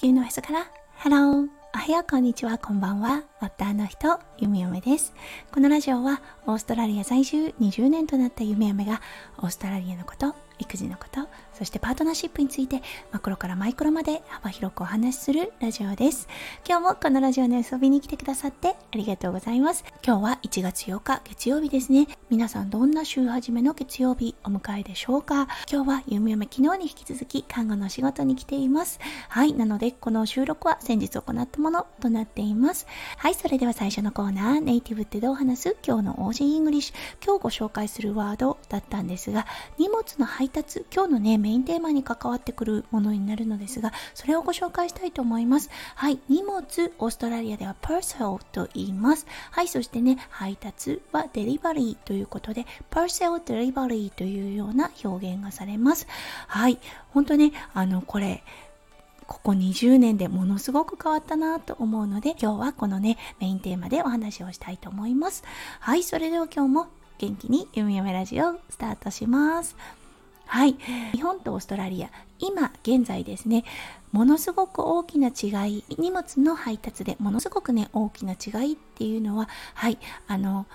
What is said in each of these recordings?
球のへそから。ハローおはようこんにちは。こんばんは。ワッターの人ゆみゆめです。このラジオはオーストラリア在住20年となったゆみゆめがオーストラリアのこと育児のことそしてパートナーシップについてマクロからマイクロまで幅広くお話しするラジオです。今日もこのラジオに遊びに来てくださってありがとうございます。今日は1月8日月曜日ですね。皆さんどんな週始めの月曜日お迎えでしょうか。今日はゆみゆめ昨日に引き続き看護の仕事に来ています。はいなのでこの収録は先日行ったものとなっています。はいそれでは最初のコーナーネイティブってどう話す？今日の Aussie English。今日ご紹介するワードだったんですが荷物の配達今日のねメインテーマに関わってくるものになるのですがそれをご紹介したいと思います。はい荷物オーストラリアでは parcel と言います。はいそしてね配達はデリバリーということで parcel デリバリーというような表現がされます。はい本当ねあのこれここ20年でものすごく変わったなと思うので今日はこのねメインテーマでお話をしたいと思います。はいそれでは今日も元気にゆみよめラジオスタートします。はい。日本とオーストラリア、今現在ですね、ものすごく大きな違い、荷物の配達でものすごくね、大きな違いっていうのは、はい、あの、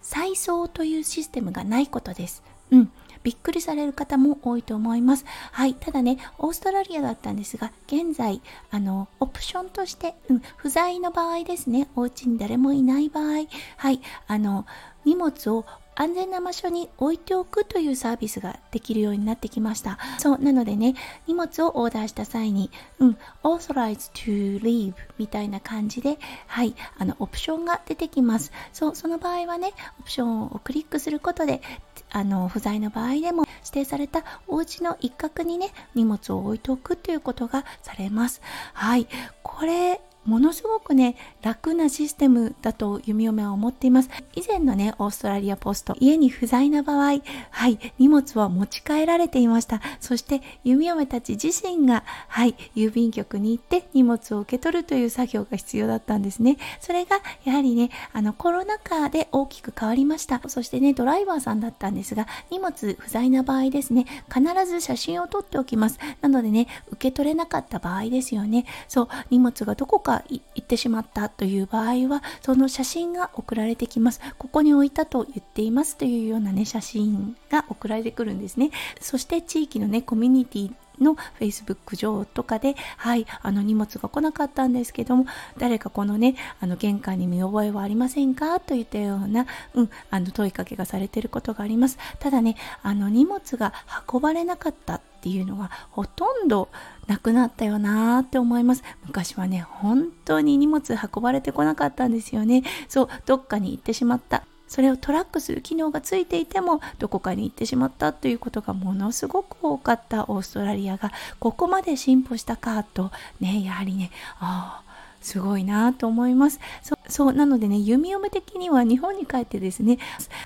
再送というシステムがないことです。うん。びっくりされる方も多いと思います。はい。ただね、オーストラリアだったんですが、現在、あの、オプションとして、うん、不在の場合ですね、お家に誰もいない場合、はい、あの、荷物を安全な場所に置いておくというサービスができるようになってきました。そう、なのでね、荷物をオーダーした際に、うん、authorize to leave みたいな感じで、はい、あの、オプションが出てきます。そう、その場合はね、オプションをクリックすることで、あの、不在の場合でも指定されたお家の一角にね、荷物を置いておくということがされます。はい、これ、ものすごくね楽なシステムだと弓嫁は思っています。以前のねオーストラリアポスト家に不在な場合はい荷物は持ち帰られていました。そして弓嫁たち自身がはい郵便局に行って荷物を受け取るという作業が必要だったんですね。それがやはりねあのコロナ禍で大きく変わりました。そしてねドライバーさんだったんですが荷物不在な場合ですね必ず写真を撮っておきます。なのでね受け取れなかった場合ですよね。そう荷物がどこか行ってしまったという場合はその写真が送られてきますここに置いたと言っていますというようなね写真が送られてくるんですねそして地域のねコミュニティの Facebook 上とかで、はい、あの荷物が来なかったんですけども、誰かこのね、あの玄関に見覚えはありませんかといったような、うん、あの問いかけがされていることがあります。ただね、あの荷物が運ばれなかったっていうのはほとんどなくなったよなーって思います。昔はね本当に荷物運ばれてこなかったんですよね。そうどっかに行ってしまった。それをトラックする機能がついていてもどこかに行ってしまったということがものすごく多かったオーストラリアがここまで進歩したかとねやはりねああすごいなと思います。そうなのでね、弓嫁的には日本に帰ってですね、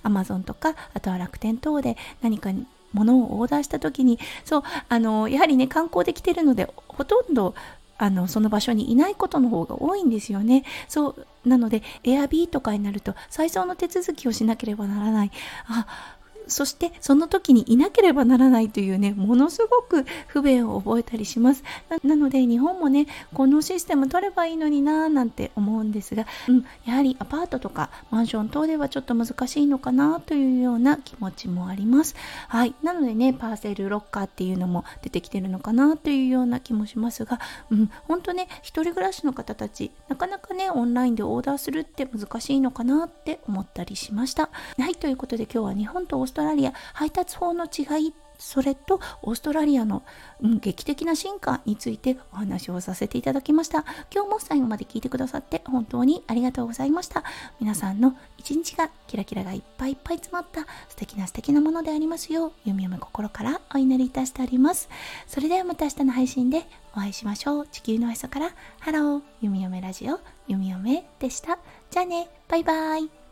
アマゾンとか、あとは楽天等で何かものをオーダーした時にそうあのやはりね観光で来てるのでほとんどあのその場所にいないことの方が多いんですよね。そうなのでエアビーとかになると再送の手続きをしなければならない。あそしてその時にいなければならないというねものすごく不便を覚えたりします。なので日本もねこのシステム取ればいいのになーなんて思うんですが、うん、やはりアパートとかマンション等ではちょっと難しいのかなというような気持ちもあります。はい。なのでねパーセルロッカーっていうのも出てきてるのかなというような気もしますが、うん、本当ね一人暮らしの方たちなかなかねオンラインでオーダーするって難しいのかなって思ったりしました。はい。ということで今日は日本とオースストラリア配達法の違いそれとオーストラリアの、うん、劇的な進化についてお話をさせていただきました。今日も最後まで聞いてくださって本当にありがとうございました。皆さんの一日がキラキラがいっぱいいっぱい詰まった素敵な素敵なものでありますようゆみゆめ心からお祈りいたしております。それではまた明日の配信でお会いしましょう。地球のへそからハローゆみゆめラジオゆみゆめでした。じゃあねバイバイ。